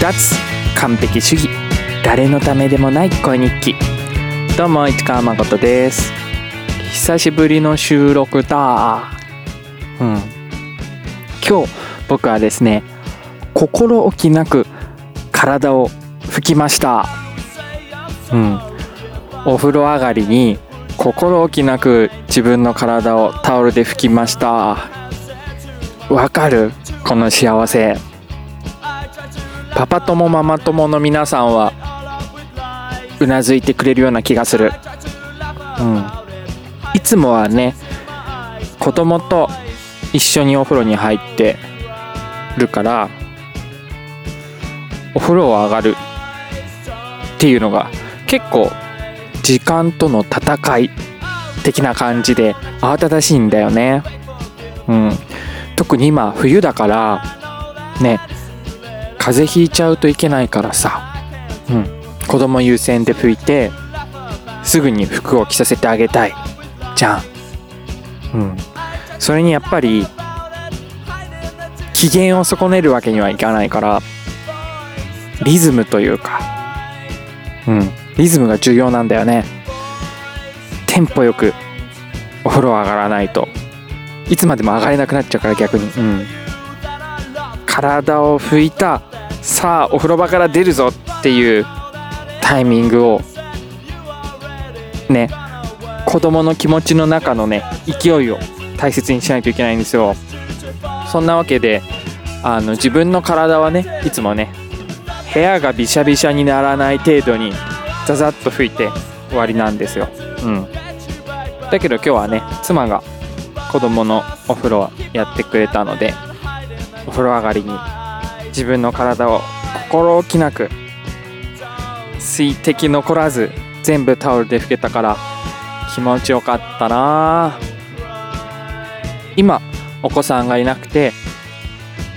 脱完璧主義。誰のためでもない恋日記。どうも市川誠です。久しぶりの収録だ。うん。今日僕はですね心置きなく体を拭きました。うん。お風呂上がりに心置きなく自分の体をタオルで拭きました。わかる？この幸せ。パパ友ママ友の皆さんはうなずいてくれるような気がする。うん。いつもはね子供と一緒にお風呂に入ってるからお風呂を上がるっていうのが結構時間との戦い的な感じで慌ただしいんだよね。うん。特に今冬だからね風邪ひいちゃうといけないからさ。うん。子供優先で拭いてすぐに服を着させてあげたい。じゃん。うん。それにやっぱり機嫌を損ねるわけにはいかないからリズムというか。うん。リズムが重要なんだよね。テンポよくお風呂上がらないと。いつまでも上がれなくなっちゃうから逆に。うん。体を拭いた。さあお風呂場から出るぞ。っていうタイミングをね子供の気持ちの中のね勢いを大切にしないといけないんですよ。そんなわけであの自分の体はねいつもね部屋がびしゃびしゃにならない程度にザザッと拭いて終わりなんですよ。うん。だけど今日はね妻が子供のお風呂をやってくれたのでお風呂上がりに自分の体を心置きなく水滴残らず全部タオルで拭けたから気持ちよかったな。今お子さんがいなくて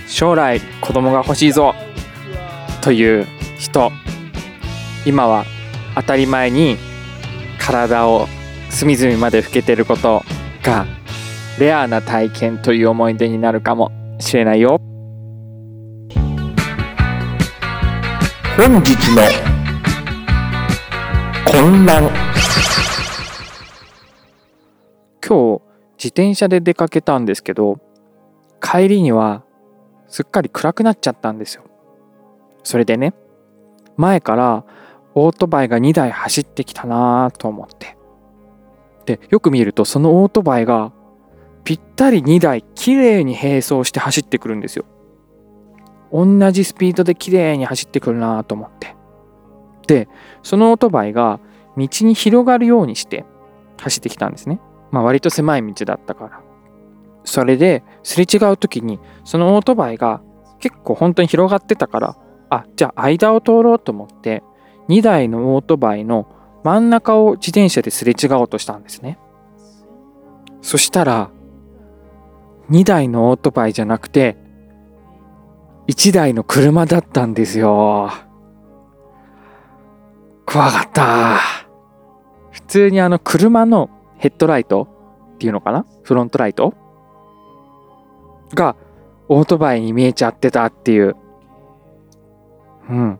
将来子供が欲しいぞという人今は当たり前に体を隅々まで拭けてることがレアな体験という思い出になるかも。しれないよ。本日の混乱。今日自転車で出かけたんですけど帰りにはすっかり暗くなっちゃったんですよ。それでね前からオートバイが2台走ってきたなと思って。でよく見るとそのオートバイがぴったり2台綺麗に並走して走ってくるんですよ。同じスピードで綺麗に走ってくるなと思って。でそのオートバイが道に広がるようにして走ってきたんですね。まあ割と狭い道だったから。それですれ違う時にそのオートバイが結構本当に広がってたからあじゃあ間を通ろうと思って2台のオートバイの真ん中を自転車ですれ違おうとしたんですね。そしたら2台のオートバイじゃなくて1台の車だったんですよ。怖かった。普通にあの車のヘッドライトっていうのかな？フロントライト？がオートバイに見えちゃってたっていう。うん。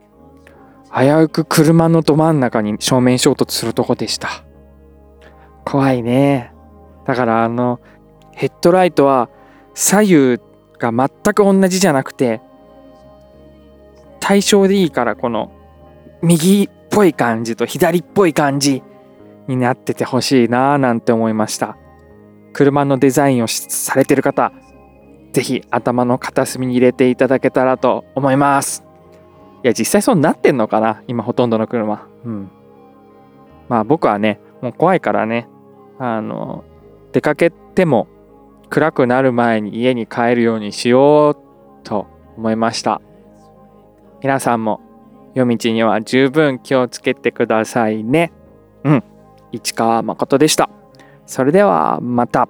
危うく車のど真ん中に正面衝突するとこでした。怖いね。だからあのヘッドライトは左右が全く同じじゃなくて対象でいいからこの右っぽい感じと左っぽい感じになっててほしいなぁなんて思いました。車のデザインをされてる方是非頭の片隅に入れていただけたらと思います。いや実際そうなってんのかな今ほとんどの車。うん。まあ僕はねもう怖いからねあの出かけても暗くなる前に家に帰るようにしようと思いました。皆さんも夜道には十分気をつけてくださいね。うん。市川誠でした。それではまた。